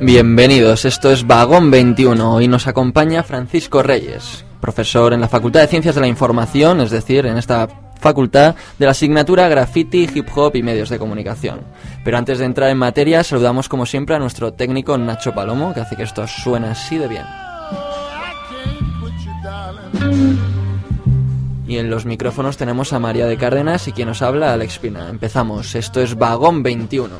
Bienvenidos, esto es Vagón 21 y nos acompaña Francisco Reyes, profesor en la Facultad de Ciencias de la Información, es decir, en esta facultad de la asignatura Graffiti, Hip Hop y Medios de Comunicación. Pero antes de entrar en materia, saludamos como siempre a nuestro técnico Nacho Palomo, que hace que esto suene así de bien. Y en los micrófonos tenemos a María de Cárdenas y quien nos habla, Alex Pina. Empezamos, esto es Vagón 21.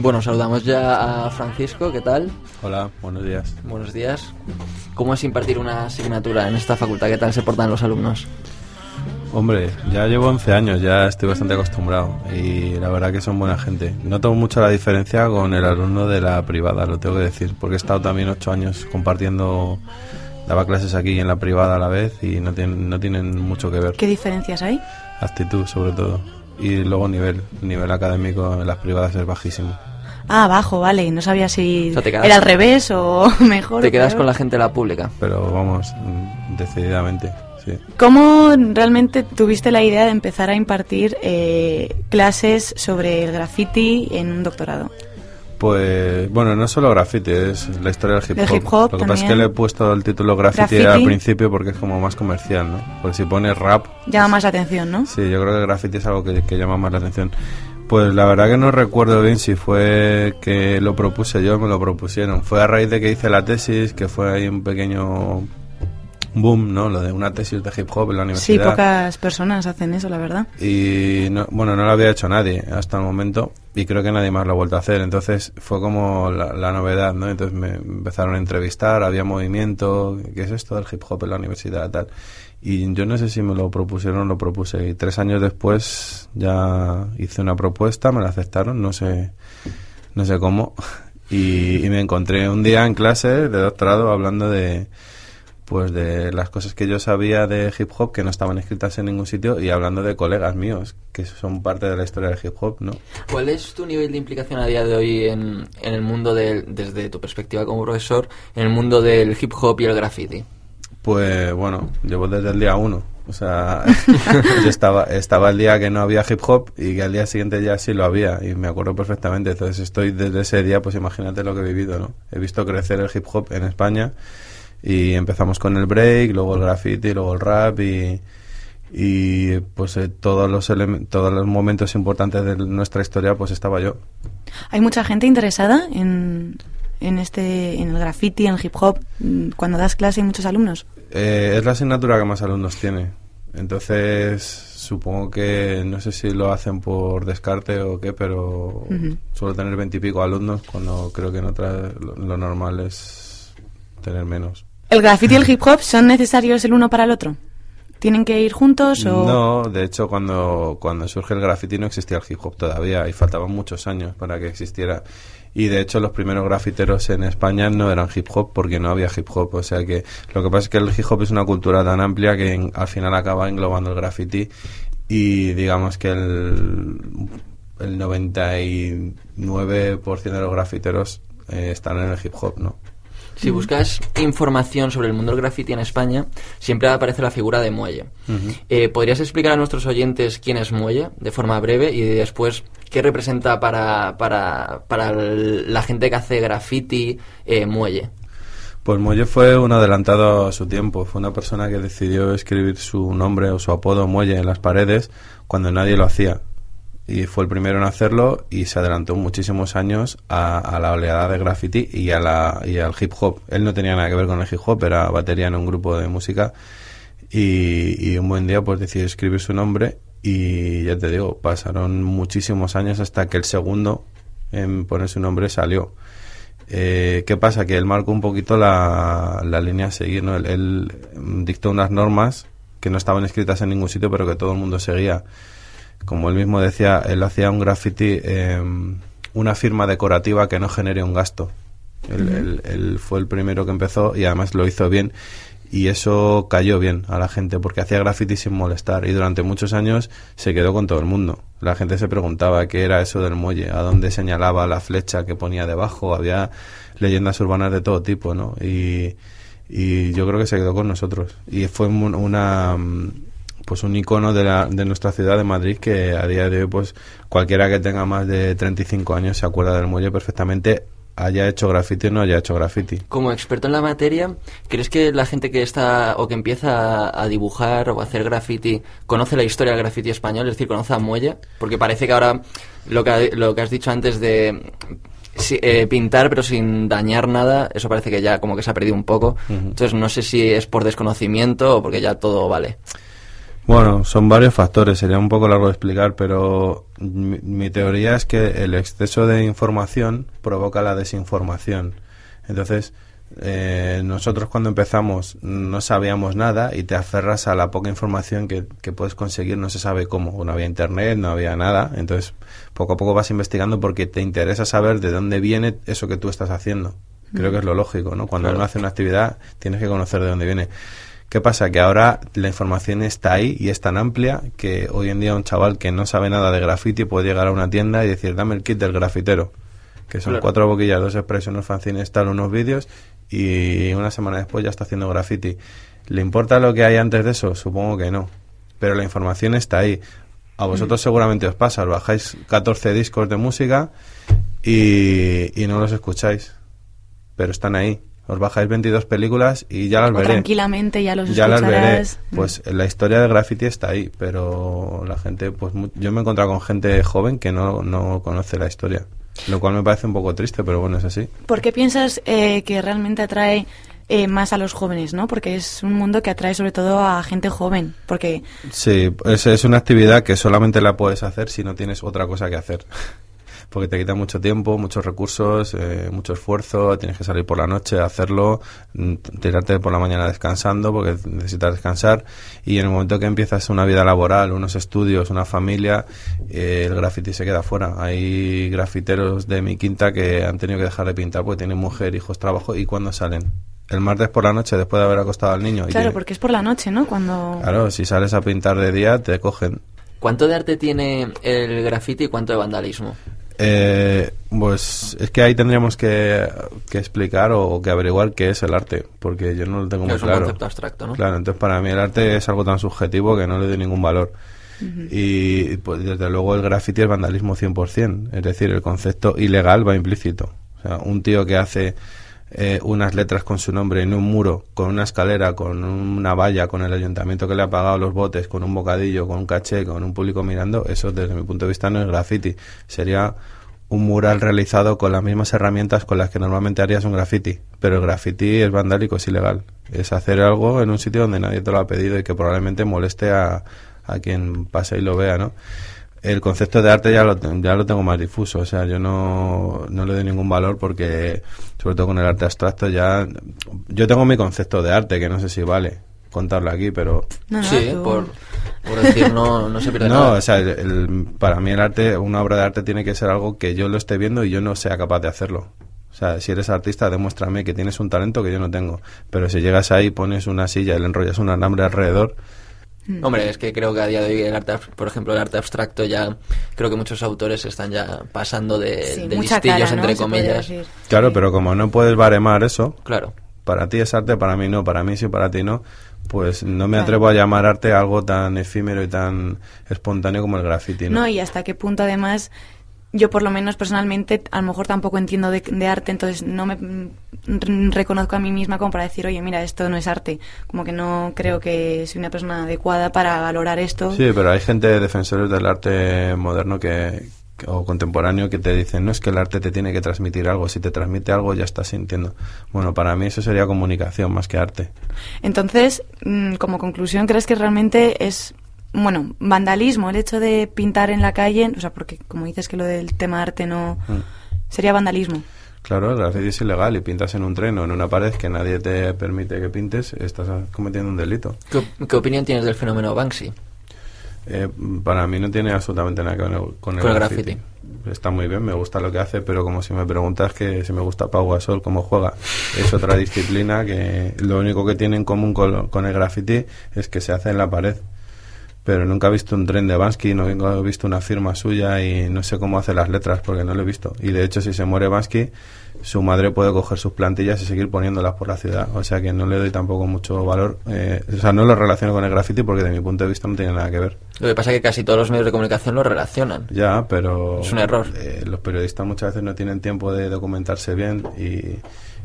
Bueno, saludamos ya a Francisco, ¿qué tal? Hola, buenos días. Buenos días. ¿Cómo es impartir una asignatura en esta facultad? ¿Qué tal se portan los alumnos? Hombre, ya llevo 11 años, ya estoy bastante acostumbrado y la verdad que son buena gente. Noto mucho la diferencia con el alumno de la privada, lo tengo que decir, porque he estado también 8 años compartiendo, daba clases aquí en la privada a la vez y no tienen, no tienen mucho que ver. ¿Qué diferencias hay? Actitud, sobre todo. Y luego nivel, nivel académico en las privadas es bajísimo. Ah, bajo, vale. No sabía si era al revés o mejor. Te quedas con la gente de la pública. Pero vamos, mm, decididamente, sí. ¿Cómo realmente tuviste la idea de empezar a impartir eh, clases sobre el graffiti en un doctorado? Pues bueno, no solo graffiti, es la historia del hip hop. Hip hop Lo que pasa es que le he puesto el título graffiti, Graffiti. al principio porque es como más comercial, ¿no? Porque si pones rap, Llama más la atención, ¿no? sí, yo creo que graffiti es algo que, que llama más la atención. Pues la verdad que no recuerdo bien si fue que lo propuse yo o me lo propusieron. Fue a raíz de que hice la tesis, que fue ahí un pequeño boom, ¿no? Lo de una tesis de hip hop en la Sí, universidad. pocas personas hacen eso, la verdad. Y no, bueno, no lo había hecho nadie hasta el momento y creo que nadie más lo ha vuelto a hacer. Entonces fue como la, la novedad, ¿no? Entonces me empezaron a entrevistar, había movimiento, ¿qué es esto del hip hop en la universidad? Tal. Y yo no sé si me lo propusieron o lo propuse. Y tres años después ya hice una propuesta, me la aceptaron, no sé, no sé cómo. Y, y me encontré un día en clase de doctorado hablando de, pues de las cosas que yo sabía de hip hop que no estaban escritas en ningún sitio y hablando de colegas míos que son parte de la historia del hip hop, ¿no? ¿Cuál es tu nivel de implicación a día de hoy en, en el mundo del, desde tu perspectiva como profesor, en el mundo del hip hop y el graffiti? Pues bueno, llevo desde el día uno. O sea, yo estaba, estaba el día que no había hip hop y que al día siguiente ya sí lo había y me acuerdo perfectamente. Entonces estoy desde ese día, pues imagínate lo que he vivido, ¿no? He visto crecer el hip hop en España y empezamos con el break, luego el graffiti, luego el rap y, y pues eh, todos los todos los momentos importantes de nuestra historia pues estaba yo. Hay mucha gente interesada en, en este en el graffiti, en el hip hop. Cuando das clase hay muchos alumnos. Eh, es la asignatura que más alumnos tiene. Entonces, supongo que no sé si lo hacen por descarte o qué, pero Ujú. suelo tener veintipico alumnos cuando creo que en otras lo, lo normal es tener menos. ¿El graffiti y el hip hop son necesarios el uno para el otro? ¿Tienen que ir juntos o...? No, de hecho, cuando, cuando surge el graffiti no existía el hip hop todavía y faltaban muchos años para que existiera. Y de hecho, los primeros grafiteros en España no eran hip hop porque no había hip hop. O sea que lo que pasa es que el hip hop es una cultura tan amplia que en- al final acaba englobando el graffiti y digamos que el, el 99% de los grafiteros eh, están en el hip hop, ¿no? Si buscas información sobre el mundo del graffiti en España, siempre aparece la figura de Muelle. Eh, ¿Podrías explicar a nuestros oyentes quién es Muelle, de forma breve, y después qué representa para, para, para la gente que hace graffiti eh, Muelle? Pues Muelle fue un adelantado a su tiempo. Fue una persona que decidió escribir su nombre o su apodo Muelle en las paredes cuando nadie lo hacía. Y fue el primero en hacerlo y se adelantó muchísimos años a, a la oleada de graffiti y, a la, y al hip hop. Él no tenía nada que ver con el hip hop, era batería en un grupo de música. Y, y un buen día pues decidió escribir su nombre y ya te digo, pasaron muchísimos años hasta que el segundo en poner su nombre salió. Eh, ¿Qué pasa? Que él marcó un poquito la, la línea a seguir, ¿no? Él, él, dictó unas normas que no estaban escritas en ningún sitio, pero que todo el mundo seguía. Como él mismo decía, él hacía un graffiti, eh, una firma decorativa que no genere un gasto. Él, él- él fue el primero que empezó y además lo hizo bien. y eso cayó bien a la gente porque hacía graffiti sin molestar y durante muchos años se quedó con todo el mundo. La gente se preguntaba qué era eso del muelle, a dónde señalaba la flecha que ponía debajo, había leyendas urbanas de todo tipo, ¿no? Y, y yo creo que se quedó con nosotros y fue una pues un icono de, la, de nuestra ciudad de Madrid que a día de hoy pues cualquiera que tenga más de 35 años se acuerda del muelle perfectamente haya hecho graffiti o no haya hecho graffiti. Como experto en la materia, ¿crees que la gente que está o que empieza a dibujar o a hacer graffiti conoce la historia del graffiti español, es decir, conoce a Muelle? Porque parece que ahora lo que, lo que has dicho antes de eh, pintar pero sin dañar nada, eso parece que ya como que se ha perdido un poco. Entonces no sé si es por desconocimiento o porque ya todo vale. Bueno, son varios factores, sería un poco largo de explicar, pero mi, teoría es que el exceso de información provoca la desinformación. Entonces, eh, nosotros cuando empezamos no sabíamos nada y te aferras a la poca información que, puedes conseguir, no se sabe cómo. No había internet, no había nada, entonces poco a poco vas investigando porque te interesa saber de dónde viene eso que tú estás haciendo. Creo que es lo lógico, ¿no? Cuando uno hace una actividad tienes que conocer de dónde viene. ¿Qué pasa? Que ahora la información está ahí y es tan amplia que hoy en día un chaval que no sabe nada de graffiti puede llegar a una tienda y decir, dame el kit del grafitero, que son cuatro boquillas, dos expresiones, unos fanzines, tal, unos vídeos y una semana después ya está haciendo graffiti. ¿Le importa lo que hay antes de eso? Supongo que no. Pero la información está ahí. A vosotros mm. seguramente os pasa, os bajáis 14 discos de música y, y no los escucháis, pero están ahí os bajáis 22 películas y ya las veré. Tranquilamente ya los Ya las veré. Pues la historia de graffiti está ahí, pero la gente, pues yo me he encontrado con gente joven que no, no conoce la historia, lo cual me parece un poco triste, pero bueno, es así. ¿Por qué piensas eh, que realmente atrae eh, más a los jóvenes, ¿no? Porque es un mundo que atrae sobre todo a gente joven, porque... Sí, es, es una actividad que solamente la puedes hacer si no tienes otra cosa que hacer porque te quita mucho tiempo, muchos recursos, eh, mucho esfuerzo, tienes que salir por la noche a hacerlo, mm, tirarte por la mañana descansando porque necesitas descansar y en el momento que empiezas una vida laboral, unos estudios, una familia, eh, el graffiti se queda fuera. Hay grafiteros de mi quinta que han tenido que dejar de pintar porque tienen mujer, hijos, trabajo y cuando salen el martes por la noche después de haber acostado al niño. Claro, porque es por la noche, ¿no? Cuando... Claro, si sales a pintar de día te cogen. ¿Cuánto de arte tiene el graffiti y cuánto de vandalismo? Eh, pues es que ahí tendríamos que, explicar o, que averiguar qué es el arte, porque yo no lo tengo muy claro. Es un concepto abstracto, ¿no? Claro, entonces para mí el arte es algo tan subjetivo que no le doy ningún valor. Y pues, desde luego el graffiti es vandalismo 100%, es decir, el concepto ilegal va implícito. O sea, un tío que hace eh, unas letras con su nombre en un muro, con una escalera, con una valla, con el ayuntamiento que le ha pagado los botes, con un bocadillo, con un caché, con un público mirando, eso desde mi punto de vista no es graffiti. Sería un mural realizado con las mismas herramientas con las que normalmente harías un graffiti. Pero el graffiti es vandálico, es ilegal. Es hacer algo en un sitio donde nadie te lo ha pedido y que probablemente moleste a, a quien pase y lo vea, ¿no? El concepto de arte ya lo, ya lo tengo más difuso, o sea, yo no, no le doy ningún valor porque, sobre todo con el arte abstracto, ya. Yo tengo mi concepto de arte, que no sé si vale contarlo aquí, pero... sí, por, decir, no, no se pierde No, o sea, para mí el arte, una obra de arte tiene que ser algo que yo lo esté viendo y yo no sea capaz de hacerlo. O sea, si eres artista, demuéstrame que tienes un talento que yo no tengo. Pero si llegas ahí, pones una silla y le enrollas un alambre alrededor... Hmm. Hombre, es que creo que a día de hoy el arte, por ejemplo, el arte abstracto ya, creo que muchos autores están ya pasando de, listillos, entre comillas. Claro, pero como no puedes baremar eso, claro. para ti es arte, para mí no, para mí sí, para ti no, pues no me atrevo a llamar arte algo tan efímero y tan espontáneo como el graffiti. ¿no? y hasta qué punto además yo por lo menos personalmente a lo mejor tampoco entiendo de, arte, entonces no me reconozco a mí misma como para decir, oye, mira, esto no es arte. Como que no creo que soy una persona adecuada para valorar esto. Sí, pero hay gente, defensores del arte moderno que, o contemporáneo que te dicen, no es que el arte te tiene que transmitir algo, si te transmite algo ya estás sintiendo. Bueno, para mí eso sería comunicación más que arte. Entonces, mm, como conclusión, ¿crees que realmente es, bueno, vandalismo el hecho de pintar en la calle? O sea, porque como dices que lo del tema arte no... Mm. Sería vandalismo. Claro, el graffiti es ilegal y pintas en un tren o en una pared que nadie te permite que pintes, estás cometiendo un delito. ¿Qué, qué opinión tienes del fenómeno Banksy? Eh, para mí no tiene absolutamente nada que ver con el, Con el graffiti. graffiti. Está muy bien, me gusta lo que hace, pero como si me preguntas que si me gusta Pau Gasol, cómo juega, es otra disciplina que lo único que tiene en común con, con el graffiti es que se hace en la pared. Pero nunca he visto un tren de Bansky, no he visto una firma suya y no sé cómo hace las letras porque no lo he visto. Y de hecho, si se muere Bansky, su madre puede coger sus plantillas y seguir poniéndolas por la ciudad. O sea que no le doy tampoco mucho valor. eh, o sea, no lo relaciono con el graffiti porque de mi punto de vista no tiene nada que ver. Lo que pasa es que casi todos los medios de comunicación lo relacionan. Ya, pero... Es un error. eh, los periodistas muchas veces no tienen tiempo de documentarse bien y,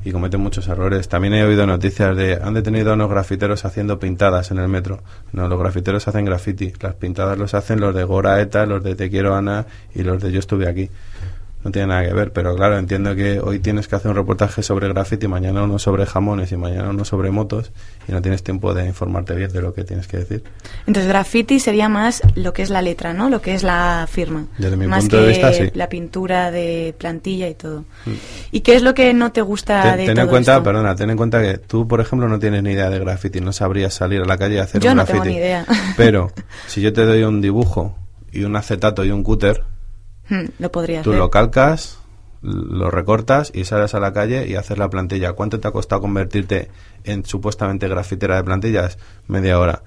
y cometen muchos errores. También he oído noticias de... Han detenido a unos grafiteros haciendo pintadas en el metro. No, los grafiteros hacen graffiti. Las pintadas los hacen los de Gora Eta, los de Te quiero Ana y los de Yo estuve aquí. No tiene nada que ver, pero claro, entiendo que hoy tienes que hacer un reportaje sobre graffiti, mañana uno sobre jamones y mañana uno sobre motos y no tienes tiempo de informarte bien de lo que tienes que decir. Entonces, graffiti sería más lo que es la letra, ¿no? Lo que es la firma. Desde mi más punto que de vista, sí. Mm. la pintura de plantilla y todo. ¿Y qué es lo que no te gusta Ten, de ten todo en cuenta, esto? perdona, ten en cuenta que tú, por ejemplo, no tienes ni idea de graffiti, no sabrías salir a la calle y hacer Yo un no graffiti. tengo ni idea. Pero si yo te doy un dibujo y un acetato y un cúter, Hmm, lo podría tú hacer. lo calcas, lo recortas y sales a la calle y haces la plantilla. ¿Cuánto te ha costado convertirte en supuestamente grafitera de plantillas? Media hora.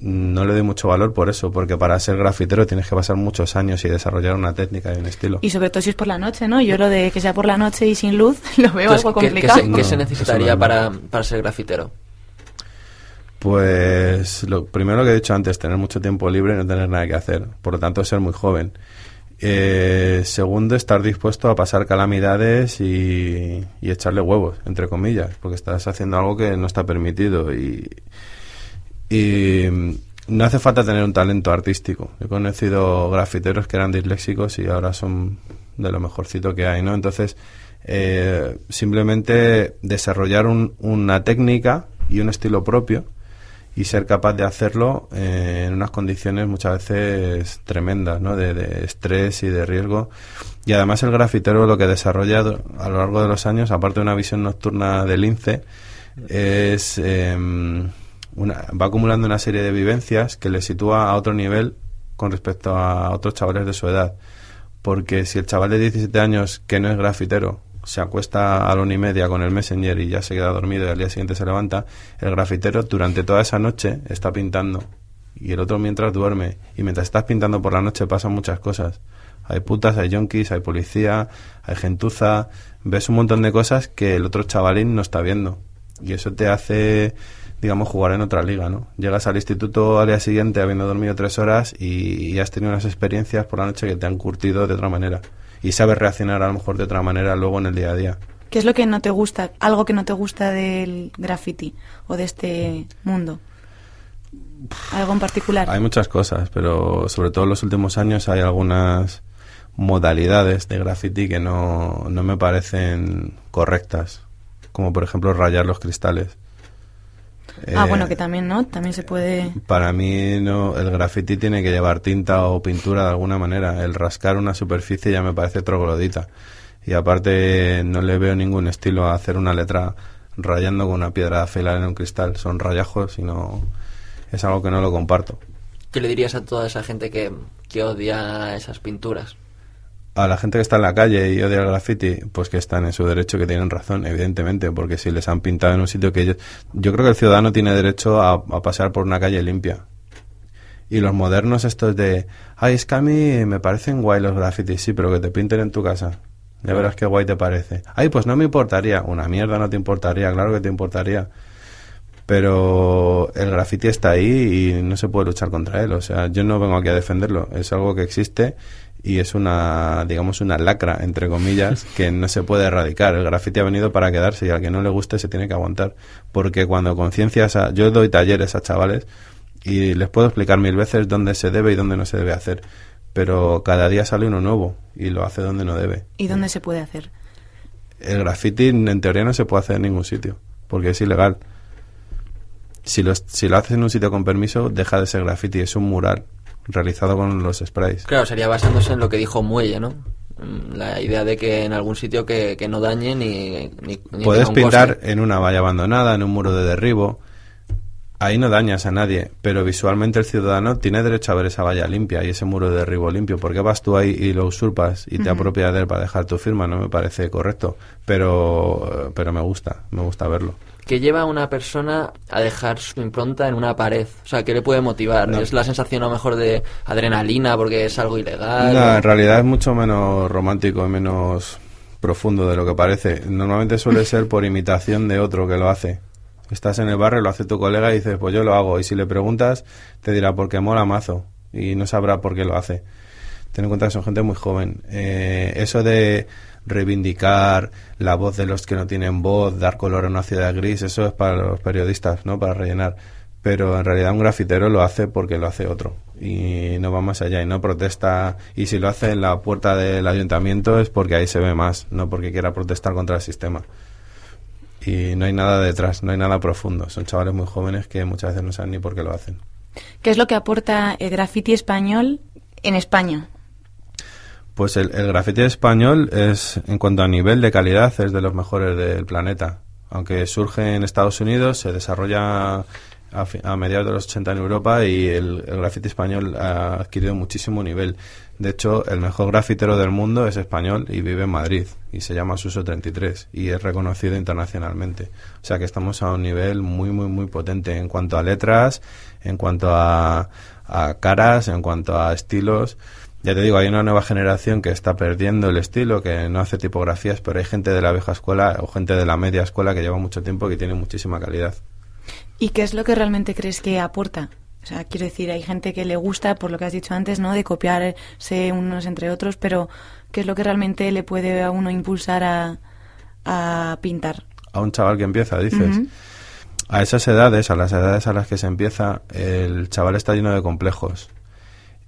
No le doy mucho valor por eso, porque para ser grafitero tienes que pasar muchos años y desarrollar una técnica y un estilo. Y sobre todo si es por la noche, ¿no? Yo lo de que sea por la noche y sin luz lo veo Entonces, algo ¿qué- ¿qué, complicado. se, qué No, se necesitaría no. para, para ser grafitero? Pues lo primero que he dicho antes, tener mucho tiempo libre y no tener nada que hacer. Por lo tanto, ser muy joven. Eh, segundo, estar dispuesto a pasar calamidades y, echarle huevos, entre comillas, porque estás haciendo algo que no está permitido. Y, y no hace falta tener un talento artístico. He conocido grafiteros que eran disléxicos y ahora son de lo mejorcito que hay, ¿no? Entonces, eh, simplemente desarrollar un- una técnica y un estilo propio y ser capaz de hacerlo eh, en unas condiciones muchas veces tremendas, ¿no? De, de estrés y de riesgo. Y además el grafitero lo que desarrolla a lo largo de los años, aparte de una visión nocturna del lince, es em, va acumulando una serie de vivencias que le sitúa a otro nivel con respecto a otros chavales de su edad. Porque si el chaval de 17 años que no es grafitero se acuesta a la una y media con el Messenger y ya se queda dormido y al día siguiente se levanta, el grafitero durante toda esa noche está pintando y el otro mientras duerme. Y mientras estás pintando por la noche pasan muchas cosas. Hay putas, hay yonkis, hay policía, hay gentuza, ves un montón de cosas que el otro chavalín no está viendo. Y eso te hace, digamos, jugar en otra liga, ¿no? Llegas al instituto al día siguiente habiendo dormido tres horas y, y has tenido unas experiencias por la noche que te han curtido de otra manera. Y sabes reaccionar a lo mejor de otra manera luego en el día a día. ¿Qué es lo que no te gusta? Algo que no te gusta del graffiti o de este mundo. ¿Algo en particular? Hay muchas cosas, pero sobre todo en los últimos años hay algunas modalidades de graffiti que no, no me parecen correctas, como por ejemplo rayar los cristales. Ah, Eh, bueno, que también, ¿no? También se puede... Para mí no, el graffiti tiene que llevar tinta o pintura de alguna manera. El rascar una superficie ya me parece troglodita. Y aparte no le veo ningún estilo a hacer una letra rayando con una piedra de afilar en un cristal. Son rayajos y no es algo que no lo comparto. ¿Qué le dirías a toda esa gente que, que odia esas pinturas? A la gente que está en la calle y odia el graffiti, pues que están en su derecho, que tienen razón, evidentemente, porque si les han pintado en un sitio que ellos... Yo creo que el ciudadano tiene derecho a, a pasear por una calle limpia. Y los modernos estos de, ay, es que a mí me parecen guay los grafitis, sí, pero que te pinten en tu casa. Ya verás qué guay te parece. Ay, pues no me importaría. Una mierda no te importaría, claro que te importaría. Pero el graffiti está ahí y no se puede luchar contra él. O sea, yo no vengo aquí a defenderlo. Es algo que existe y es una, digamos, una lacra, entre comillas, que no se puede erradicar. El graffiti ha venido para quedarse y al que no le guste se tiene que aguantar. Porque cuando conciencias a... Yo doy talleres a chavales y les puedo explicar mil veces dónde se debe y dónde no se debe hacer. Pero cada día sale uno nuevo y lo hace donde no debe. ¿Y dónde se puede hacer? El graffiti en teoría no se puede hacer en ningún sitio, porque es ilegal. Si lo, si lo haces en un sitio con permiso, deja de ser graffiti, es un mural realizado con los sprays. Claro, sería basándose en lo que dijo Muelle, ¿no? Mm, La idea de que en algún sitio que, que no dañe ni, ni, ni Puedes pintar coste. en una valla abandonada, en un muro de derribo, ahí no dañas a nadie, pero visualmente el ciudadano tiene derecho a ver esa valla limpia y ese muro de derribo limpio. ¿Por qué vas tú ahí y lo usurpas y te apropias de él para dejar tu firma? No me parece correcto, pero, pero me gusta, me gusta verlo. ¿Qué lleva a una persona a dejar su impronta en una pared? O sea, ¿qué le puede motivar? ¿Es la sensación a lo mejor de adrenalina porque es algo ilegal? No, en realidad es mucho menos romántico y menos profundo de lo que parece. Normalmente suele ser por imitación de otro que lo hace. Estás en el barrio, lo hace tu colega y dices, pues yo lo hago. Y si le preguntas, te dirá, porque mola mazo. Y no sabrá por qué lo hace. Ten en cuenta que son gente muy joven. Eh, eso de reivindicar la voz de los que no tienen voz, dar color a una ciudad gris, eso es para los periodistas, ¿no? Para rellenar. Pero en realidad un grafitero lo hace porque lo hace otro y no va más allá y no protesta. Y si lo hace en la puerta del ayuntamiento es porque ahí se ve más, no porque quiera protestar contra el sistema. Y no hay nada detrás, no hay nada profundo. Son chavales muy jóvenes que muchas veces no saben ni por qué lo hacen. ¿Qué es lo que aporta el graffiti español en España? Pues el, el graffiti español es, en cuanto a nivel de calidad, es de los mejores del planeta. Aunque surge en Estados Unidos, se desarrolla a, mediados de los 80 en Europa y el, el graffiti español ha adquirido muchísimo nivel. De hecho, el mejor grafitero del mundo es español y vive en Madrid y se llama Suso 33 y es reconocido internacionalmente. O sea que estamos a un nivel muy, muy, muy potente en cuanto a letras, en cuanto a, a caras, en cuanto a estilos. Ya te digo, hay una nueva generación que está perdiendo el estilo, que no hace tipografías, pero hay gente de la vieja escuela o gente de la media escuela que lleva mucho tiempo y que tiene muchísima calidad. ¿Y qué es lo que realmente crees que aporta? O sea, quiero decir, hay gente que le gusta, por lo que has dicho antes, ¿no? De copiarse unos entre otros, pero ¿qué es lo que realmente le puede a uno impulsar a, a pintar? A un chaval que empieza, dices. A esas edades, a las edades a las que se empieza, el chaval está lleno de complejos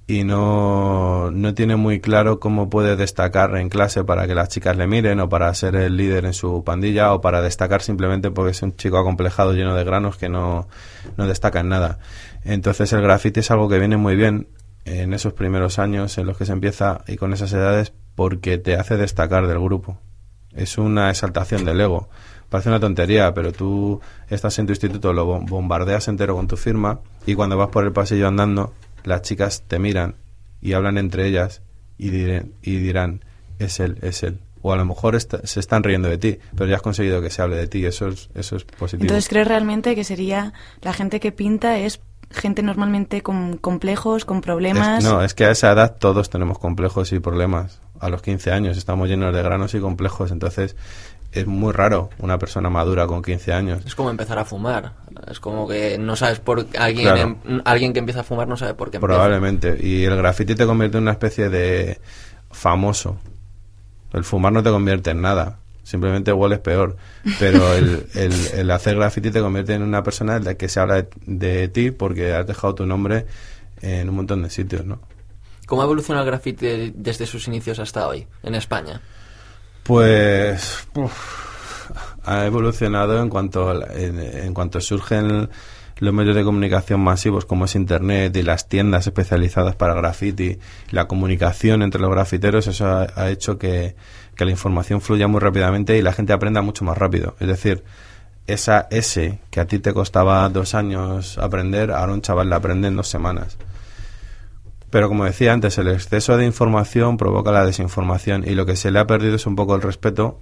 y no, no tiene muy claro cómo puede destacar en clase para que las chicas le miren o para ser el líder en su pandilla o para destacar simplemente porque es un chico acomplejado lleno de granos que no, no destaca en nada. Entonces el graffiti es algo que viene muy bien en esos primeros años en los que se empieza y con esas edades porque te hace destacar del grupo. Es una exaltación del ego. Parece una tontería, pero tú estás en tu instituto, lo bombardeas entero con tu firma y cuando vas por el pasillo andando las chicas te miran y hablan entre ellas y, dirán, y dirán, es él, es él. O a lo mejor se están riendo de ti, pero ya has conseguido que se hable de ti, eso es, eso es positivo. Entonces, ¿crees realmente que sería la gente que pinta es gente normalmente con complejos, con problemas? no, es que a esa edad todos tenemos complejos y problemas. A los 15 años estamos llenos de granos y complejos, entonces es muy raro una persona madura con 15 años. Es como empezar a fumar. Es como que no sabes por alguien em, alguien que empieza a fumar no sabe por qué. Probablemente. Y el graffiti te convierte en una especie de famoso. El fumar no te convierte en nada. Simplemente hueles peor. Pero el, el, hacer graffiti te convierte en una persona de la que se habla de, ti porque has dejado tu nombre en un montón de sitios, ¿no? ¿Cómo ha evolucionado el graffiti desde sus inicios hasta hoy en España? Pues ha evolucionado en cuanto en, cuanto surgen los medios de comunicación masivos como es internet y las tiendas especializadas para graffiti, la comunicación entre los grafiteros, eso ha, hecho que, la información fluya muy rápidamente y la gente aprenda mucho más rápido. Es decir, esa S que a ti te costaba dos años aprender, ahora un chaval la aprende en dos semanas. Pero como decía antes, el exceso de información provoca la desinformación y lo que se le ha perdido es un poco el respeto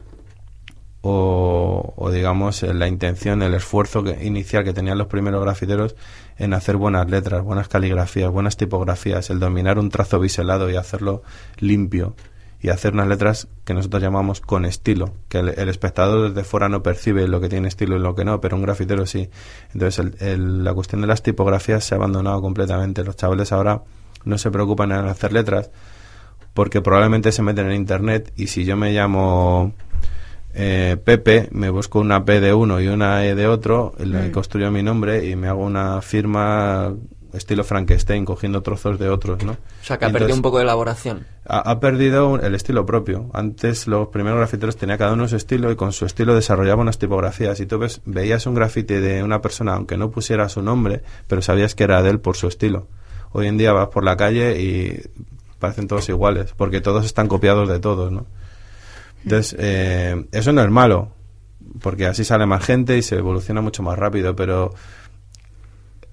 o, digamos la intención, el esfuerzo que, inicial que tenían los primeros grafiteros en hacer buenas letras, buenas caligrafías, buenas tipografías, el dominar un trazo biselado y hacerlo limpio y hacer unas letras que nosotros llamamos con estilo, que el, espectador desde fuera no percibe lo que tiene estilo y lo que no, pero un grafitero sí. Entonces la cuestión de las tipografías se ha abandonado completamente. Los chavales ahora no se preocupan en hacer letras porque probablemente se meten en internet y si yo me llamo eh, Pepe, me busco una P de uno y una E de otro, le mm. construyo mi nombre y me hago una firma estilo Frankenstein cogiendo trozos de otros, ¿no? O sea, que ha perdido un poco de elaboración. Ha, perdido el estilo propio. Antes los primeros grafiteros tenían cada uno su estilo y con su estilo desarrollaban unas tipografías. Y tú ves, veías un grafite de una persona, aunque no pusiera su nombre, pero sabías que era de él por su estilo. Hoy en día vas por la calle y parecen todos iguales, porque todos están copiados de todos, ¿no? Entonces, eh, eso no es malo, porque así sale más gente y se evoluciona mucho más rápido, pero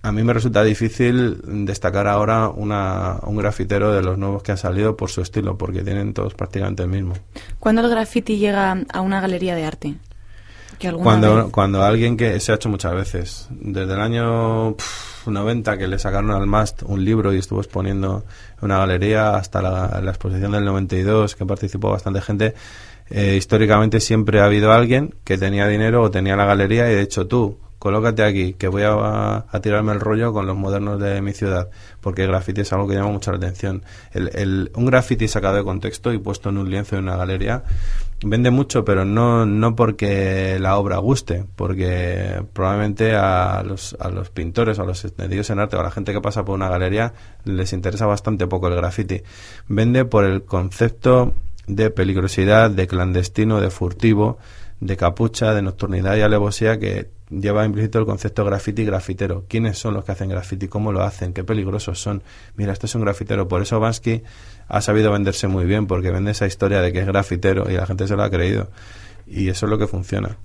a mí me resulta difícil destacar ahora una, un grafitero de los nuevos que ha salido por su estilo, porque tienen todos prácticamente el mismo. ¿Cuándo el graffiti llega a una galería de arte? Cuando, cuando alguien que se ha hecho muchas veces, desde el año 90 que le sacaron al Mast un libro y estuvo exponiendo en una galería hasta la, exposición del 92 que participó bastante gente, eh, históricamente siempre ha habido alguien que tenía dinero o tenía la galería y de hecho tú colócate aquí, que voy a, tirarme el rollo con los modernos de mi ciudad, porque el graffiti es algo que llama mucho la atención. El, un graffiti sacado de contexto y puesto en un lienzo en una galería vende mucho, pero no, no porque la obra guste, porque probablemente a los, a los pintores, a los entendidos en arte o a la gente que pasa por una galería les interesa bastante poco el graffiti. Vende por el concepto de peligrosidad, de clandestino, de furtivo, de capucha, de nocturnidad y alevosía que lleva implícito el concepto graffiti y grafitero. ¿Quiénes son los que hacen graffiti? ¿Cómo lo hacen? ¿Qué peligrosos son? Mira, este es un grafitero. Por eso Bansky ha sabido venderse muy bien, porque vende esa historia de que es grafitero y la gente se lo ha creído. Y eso es lo que funciona.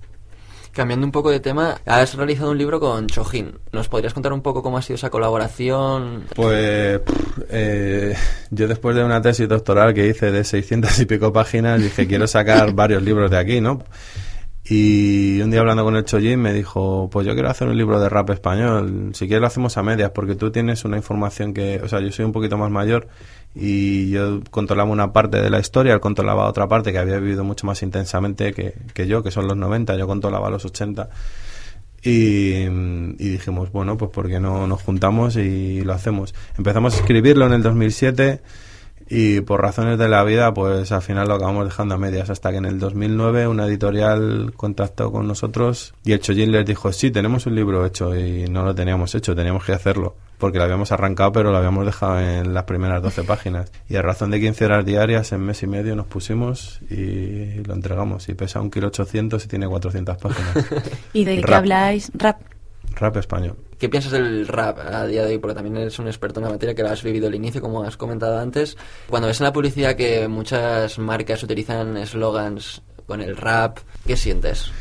Cambiando un poco de tema, has realizado un libro con Chojin. ¿Nos podrías contar un poco cómo ha sido esa colaboración? Pues eh, yo después de una tesis doctoral que hice de 600 y pico páginas, dije, quiero sacar varios libros de aquí, ¿no? Y un día hablando con el Chojin me dijo, pues yo quiero hacer un libro de rap español, si quieres lo hacemos a medias, porque tú tienes una información que, o sea, yo soy un poquito más mayor y yo controlaba una parte de la historia, él controlaba otra parte que había vivido mucho más intensamente que, que yo, que son los 90, yo controlaba los 80. Y, y, dijimos, bueno, pues porque no nos juntamos y lo hacemos. Empezamos a escribirlo en el 2007 y por razones de la vida pues al final lo acabamos dejando a medias hasta que en el 2009 una editorial contactó con nosotros y el Chojin les dijo sí tenemos un libro hecho y no lo teníamos hecho teníamos que hacerlo porque lo habíamos arrancado pero lo habíamos dejado en las primeras 12 páginas. Y a razón de 15 horas diarias en mes y medio nos pusimos y lo entregamos y pesa un kilo 800 y tiene 400 páginas. ¿y de qué habláis? rap rap español ¿Qué piensas del rap a día de hoy? Porque también eres un experto en la materia que lo has vivido al inicio, como has comentado antes. Cuando ves en la publicidad que muchas marcas utilizan eslogans con el rap, ¿qué sientes?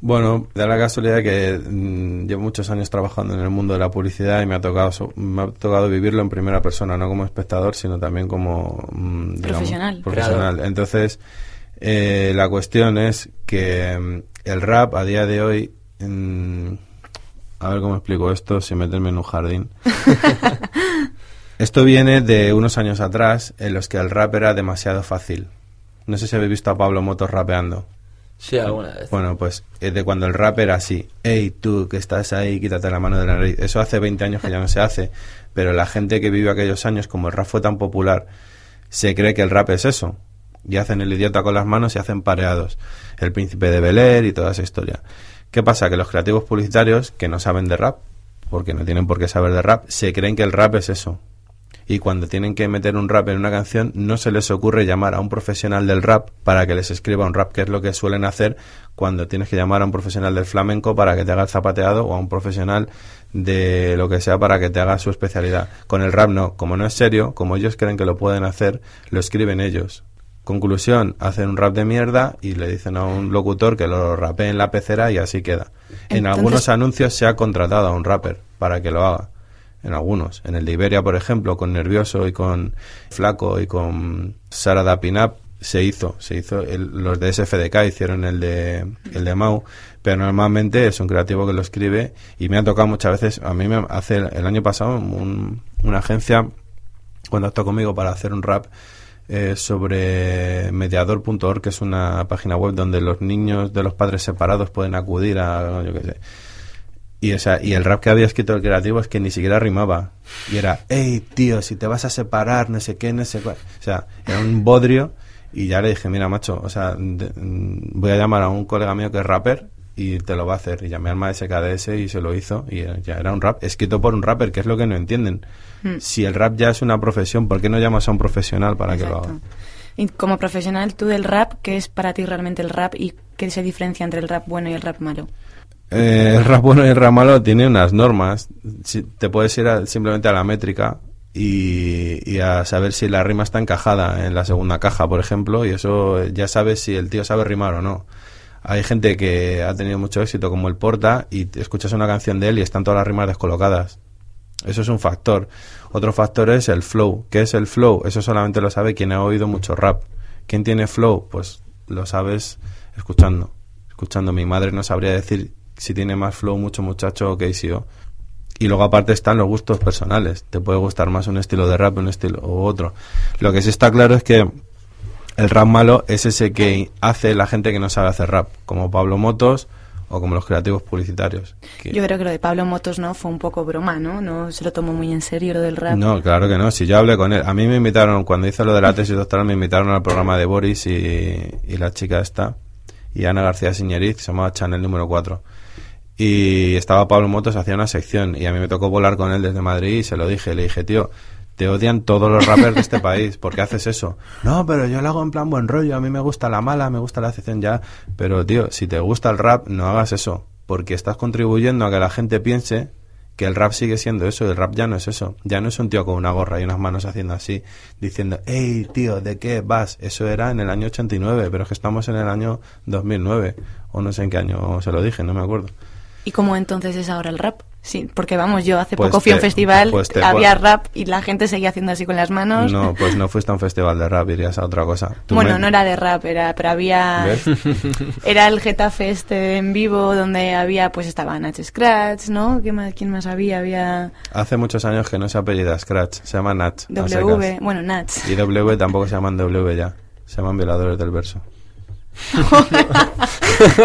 Bueno, da la casualidad que mm, llevo muchos años trabajando en el mundo de la publicidad y me ha tocado me ha tocado vivirlo en primera persona, no como espectador, sino también como mm, profesional. profesional. Entonces, eh, la cuestión es que mm, el rap a día de hoy a ver cómo explico esto sin meterme en un jardín. esto viene de unos años atrás en los que el rap era demasiado fácil. No sé si habéis visto a Pablo Motos rapeando. Sí, alguna vez. Bueno, pues es de cuando el rap era así. Hey, tú que estás ahí, quítate la mano de la nariz. Eso hace 20 años que ya no se hace. Pero la gente que vive aquellos años, como el rap fue tan popular, se cree que el rap es eso. Y hacen el idiota con las manos y hacen pareados. El príncipe de Bel y toda esa historia. ¿Qué pasa? Que los creativos publicitarios que no saben de rap, porque no tienen por qué saber de rap, se creen que el rap es eso. Y cuando tienen que meter un rap en una canción, no se les ocurre llamar a un profesional del rap para que les escriba un rap, que es lo que suelen hacer cuando tienes que llamar a un profesional del flamenco para que te haga el zapateado o a un profesional de lo que sea para que te haga su especialidad. Con el rap no, como no es serio, como ellos creen que lo pueden hacer, lo escriben ellos. Conclusión, hacen un rap de mierda y le dicen a un locutor que lo rapee en la pecera y así queda. En algunos anuncios se ha contratado a un rapper para que lo haga. En algunos. En el de Iberia, por ejemplo, con Nervioso y con Flaco y con Sara Dapinap se hizo. Se hizo los de SFDK hicieron el de, el de Mau. Pero normalmente es un creativo que lo escribe y me ha tocado muchas veces. A mí me hace el año pasado una agencia contactó conmigo para hacer un rap eh, sobre mediador.org, que es una página web donde los niños de los padres separados pueden acudir a, yo qué sé. Y, esa, y el rap que había escrito el creativo es que ni siquiera rimaba. Y era, hey, tío, si te vas a separar, no sé qué, no sé cuál. O sea, era un bodrio. Y ya le dije, mira, macho, o sea, voy a llamar a un colega mío que es rapper y te lo va a hacer. Y llamé al maestro SKDS y se lo hizo. Y ya era un rap escrito por un rapper, que es lo que no entienden. Hmm. Si el rap ya es una profesión, ¿por qué no llamas a un profesional para que lo haga? Y como profesional, tú del rap, ¿qué es para ti realmente el rap y qué se diferencia entre el rap bueno y el rap malo? Eh, el rap bueno y el rap malo tiene unas normas. Si, te puedes ir simplemente a la métrica y, y, a saber si la rima está encajada en la segunda caja, por ejemplo, y eso ya sabes si el tío sabe rimar o no. Hay gente que ha tenido mucho éxito como el Porta y escuchas una canción de él y están todas las rimas descolocadas Eso es un factor. Otro factor es el flow. ¿Qué es el flow? Eso solamente lo sabe quien ha oído mucho rap. ¿Quién tiene flow? Pues lo sabes escuchando. Escuchando. Mi madre no sabría decir si tiene más flow mucho muchacho o KCO. Y luego aparte están los gustos personales. Te puede gustar más un estilo de rap, un estilo u otro. Lo que sí está claro es que el rap malo es ese que hace la gente que no sabe hacer rap, como Pablo Motos o como los creativos publicitarios. Yo creo que lo de Pablo Motos no fue un poco broma, ¿no? No se lo tomó muy en serio lo del rap. No, claro que no. Si yo hablé con él, a mí me invitaron cuando hice lo de la tesis doctoral me invitaron al programa de Boris y, y la chica esta y Ana García Siñeriz, se llamaba Channel número 4 y estaba Pablo Motos, hacía una sección y a mí me tocó volar con él desde Madrid y se lo dije, le dije, tío, te odian todos los rappers de este país, ¿por qué haces eso? No, pero yo lo hago en plan buen rollo, a mí me gusta la mala, me gusta la sección ya, pero tío, si te gusta el rap, no hagas eso, porque estás contribuyendo a que la gente piense que el rap sigue siendo eso, el rap ya no es eso, ya no es un tío con una gorra y unas manos haciendo así, diciendo, hey tío, ¿de qué vas? Eso era en el año 89, pero es que estamos en el año 2009, o no sé en qué año se lo dije, no me acuerdo. ¿Y cómo entonces es ahora el rap? Sí, porque vamos, yo hace pues poco fui a un festival, pues había rap y la gente seguía haciendo así con las manos. No, pues no fuiste a un festival de rap, irías a otra cosa. Bueno, no era de rap, era, pero había... era el Getafe este en vivo donde había, pues estaba Natch Scratch, ¿no? ¿Qué más, ¿Quién más había? Había... Hace muchos años que no se apellida Scratch, se llama Natch. W, bueno, Natch. Y W tampoco se llaman W ya, se llaman violadores del verso.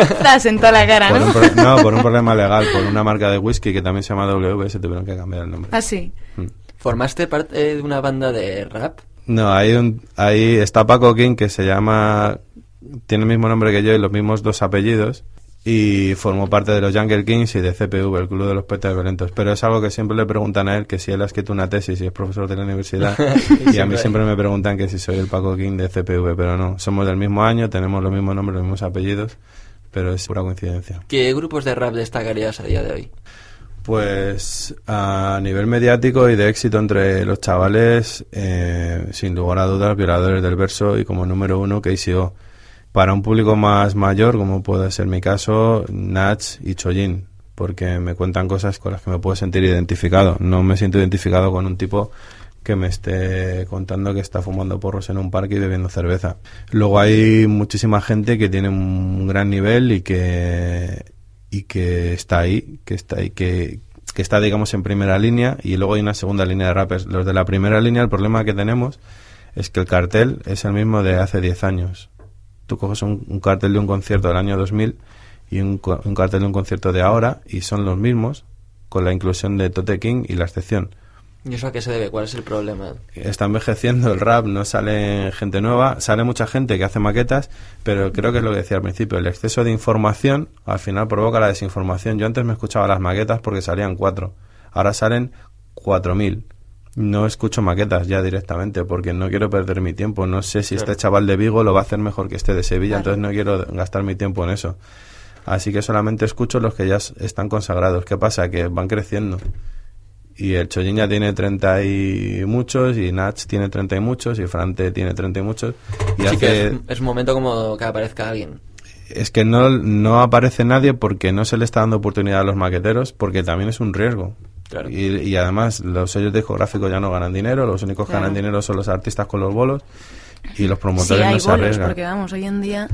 Estás en toda la cara, ¿no? no, por un problema legal, por una marca de whisky que también se llama W, se tuvieron que cambiar el nombre. Ah, sí. Mm. ¿Formaste parte de una banda de rap? No, hay un, ahí está Paco King que se llama, tiene el mismo nombre que yo y los mismos dos apellidos y formó parte de los Jungle Kings y de CPV, el Club de los Poetas Violentos. Pero es algo que siempre le preguntan a él, que si él ha escrito una tesis y es profesor de la universidad. y a mí siempre me preguntan que si soy el Paco King de CPV, pero no. Somos del mismo año, tenemos los mismos nombres, los mismos apellidos, pero es pura coincidencia. ¿Qué grupos de rap destacarías a día de hoy? Pues a nivel mediático y de éxito entre los chavales, eh, sin lugar a dudas, Violadores del Verso y como número uno, KCO para un público más mayor, como puede ser mi caso, Nach y Chojin, porque me cuentan cosas con las que me puedo sentir identificado. No me siento identificado con un tipo que me esté contando que está fumando porros en un parque y bebiendo cerveza. Luego hay muchísima gente que tiene un gran nivel y que y que está ahí, que está ahí, que, que está digamos en primera línea y luego hay una segunda línea de rappers. Los de la primera línea el problema que tenemos es que el cartel es el mismo de hace 10 años tú coges un, cartel de un concierto del año 2000 y un, cartel de un concierto de ahora y son los mismos con la inclusión de Tote King y la excepción. ¿Y eso a qué se debe? ¿Cuál es el problema? Está envejeciendo el rap, no sale gente nueva, sale mucha gente que hace maquetas, pero creo que es lo que decía al principio, el exceso de información al final provoca la desinformación. Yo antes me escuchaba las maquetas porque salían cuatro, ahora salen cuatro mil no escucho maquetas ya directamente porque no quiero perder mi tiempo. No sé si este chaval de Vigo lo va a hacer mejor que este de Sevilla, entonces no quiero gastar mi tiempo en eso. Así que solamente escucho los que ya están consagrados. ¿Qué pasa? Que van creciendo. Y el Chollín ya tiene 30 y muchos, y Nach tiene 30 y muchos, y Frante tiene 30 y muchos. Y hace... es, es un momento como que aparezca alguien es que no, no aparece nadie porque no se le está dando oportunidad a los maqueteros, porque también es un riesgo. Y, además los sellos discográficos ya no ganan dinero, los únicos que ganan dinero son los artistas con los bolos y los promotores no se arriesgan. porque vamos, hoy en día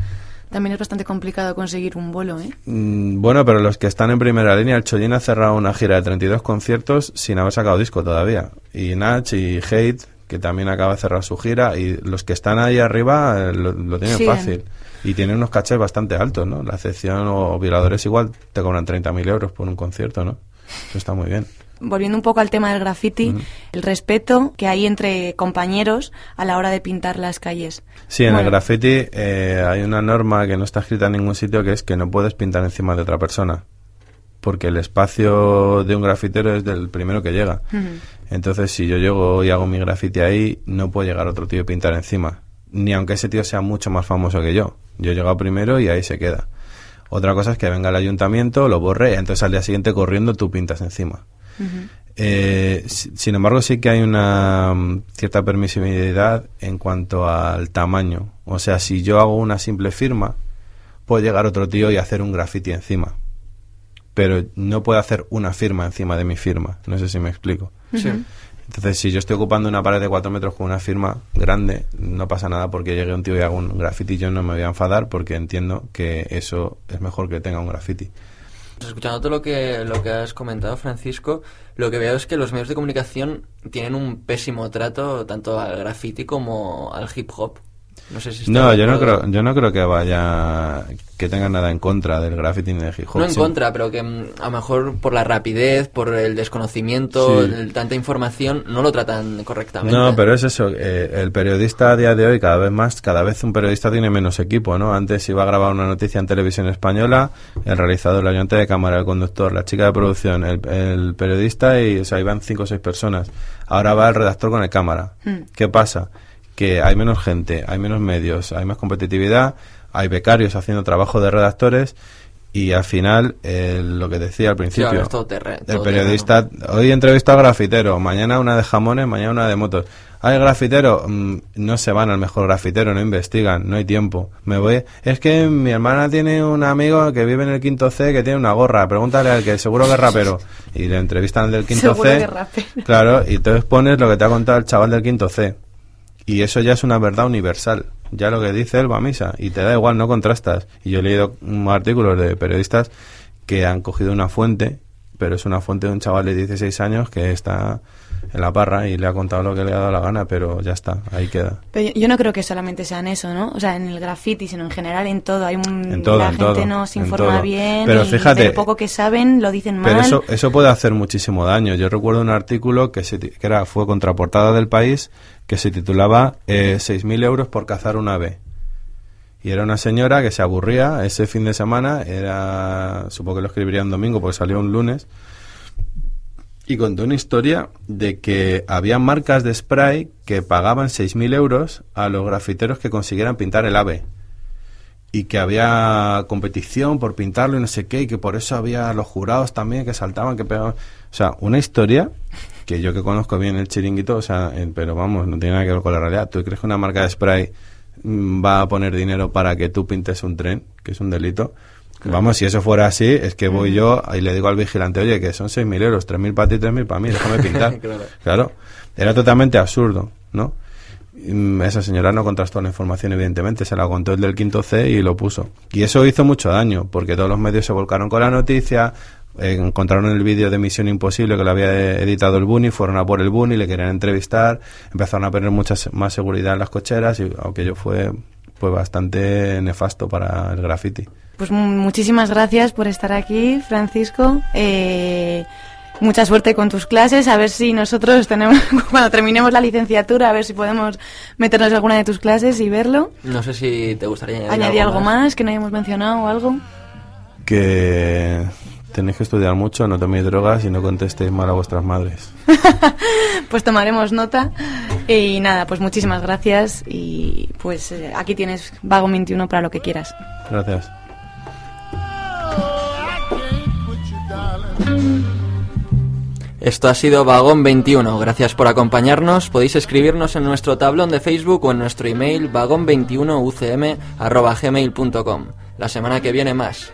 también es bastante complicado conseguir un bolo, ¿eh? Mm, bueno, pero los que están en primera línea, el Chollín ha cerrado una gira de 32 conciertos sin haber sacado disco todavía. Y Nach y Hate, que también acaba de cerrar su gira, y los que están ahí arriba eh, lo, tienen fácil. Y tienen unos cachés bastante altos, ¿no? La excepción o violadores igual te cobran 30.000 euros por un concierto, ¿no? Eso está muy bien volviendo un poco al tema del graffiti, el respeto que hay entre compañeros a la hora de pintar las calles. Sí, en el graffiti eh, hay una norma que no está escrita en ningún sitio que es que no puedes pintar encima de otra persona. Porque el espacio de un grafitero es del primero que llega. Entonces, si yo llego y hago mi graffiti ahí, no puede llegar otro tío a pintar encima. Ni aunque ese tío sea mucho más famoso que yo. Yo he llegado primero y ahí se queda. Otra cosa es que venga el ayuntamiento, lo borre, entonces al día siguiente corriendo tú pintas encima. Eh, sin embargo, sí que hay una mm, cierta permisibilidad en cuanto al tamaño. O sea, si yo hago una simple firma, puede llegar otro tío y hacer un graffiti encima. pero no puedo hacer una firma encima de mi firma. No sé si me explico. Sí. Entonces, si yo estoy ocupando una pared de 4 metros con una firma grande, no pasa nada porque llegue un tío y haga un graffiti. Yo no me voy a enfadar porque entiendo que eso es mejor que tenga un graffiti. Escuchando todo lo que, lo que has comentado, Francisco, lo que veo es que los medios de comunicación tienen un pésimo trato tanto al graffiti como al hip hop. No sé si está No, de yo no creo, yo no creo que vaya que tenga nada en contra del graffiti ni del hip hop. No en Sí. contra, pero que mm, a lo mejor por la rapidez, por el desconocimiento, Sí. el- tanta información, no lo tratan correctamente. No, pero es eso. eh, el periodista a día de hoy, cada vez más, cada vez un periodista tiene menos equipo, ¿no? Antes iba a grabar una noticia en televisión española, el realizador, el ayudante de cámara, el conductor, la chica de producción, el, el periodista y, o sea, iban cinco o seis personas. Ahora va el redactor con el cámara. Mm. ¿Qué pasa? Que hay menos gente, hay menos medios, hay más competitividad, hay becarios haciendo trabajo de redactores y al final, eh, lo que decía al Sí, principio, todo el periodista, hoy entrevista a grafitero, mañana una de jamones, mañana una de motos. Hay grafitero, mm, no se van al mejor grafitero, no investigan, no hay tiempo. Me voy, es que mi hermana tiene un amigo que vive en el quinto C que tiene una gorra, pregúntale al que seguro que es rapero. Y le entrevistan al del quinto Seguro C. que. Claro, y entonces pones lo que te ha contado el chaval del quinto C. Y eso ya es una verdad universal. Ya lo que dice él va a misa. Y te da igual, no contrastas. Y yo he leído artículos de periodistas que han cogido una fuente, pero es una fuente de un chaval de 16 años que está en la parra y le ha contado lo que le ha dado la gana, pero ya está, ahí queda. Pero yo, no creo que solamente sea en eso, ¿no? O sea, en el graffiti, sino en general en todo. Hay un, En todo, la en gente todo, no se informa bien. Pero y fíjate- de lo poco que saben lo dicen mal. Pero eso, eso puede hacer muchísimo daño. Yo recuerdo un artículo que, se, que era, fue contraportada del país que se titulaba eh, 6.000 euros por cazar un ave. Y era una señora que se aburría ese fin de semana, era supongo que lo escribiría un domingo porque salió un lunes, y contó una historia de que había marcas de spray que pagaban 6.000 euros a los grafiteros que consiguieran pintar el ave y que había competición por pintarlo y no sé qué, y que por eso había los jurados también que saltaban, que pegaban. O sea, una historia que yo que conozco bien el chiringuito, o sea, eh, pero vamos, no tiene nada que ver con la realidad. ¿Tú crees que una marca de spray mm, va a poner dinero para que tú pintes un tren, que es un delito? Vamos, si eso fuera así, es que voy yo y le digo al vigilante, oye, que son 6.000 euros, 3.000 para ti, 3.000 para mí, déjame pintar. Claro. Claro, era totalmente absurdo, ¿no? Y, mm, Esa señora no contrastó la información, evidentemente, se la contó el del quinto C y lo puso. Y eso hizo mucho daño, porque todos los medios se volcaron con la noticia, eh, encontraron el vídeo de Misión Imposible que lo había editado el Buni, fueron a por el Buni, le querían entrevistar, empezaron a poner mucha más seguridad en las cocheras, y aquello fue, fue bastante nefasto para el graffiti. Pues mu- muchísimas gracias por estar aquí, Francisco. Eh, mucha suerte con tus clases. A ver si nosotros tenemos, cuando terminemos la licenciatura, a ver si podemos meternos en alguna de tus clases y verlo. No sé si te gustaría añadir, Añadir algo más que no hayamos mencionado o algo. Que tenéis que estudiar mucho, no toméis drogas y no contestéis mal a vuestras madres. Pues tomaremos nota. Y nada, pues muchísimas gracias. Y pues eh, aquí tienes Vago 21 para lo que quieras. Gracias. Esto ha sido Vagón 21. Gracias por acompañarnos. Podéis escribirnos en nuestro tablón de Facebook o en nuestro email vagón21ucm.gmail.com. La semana que viene más.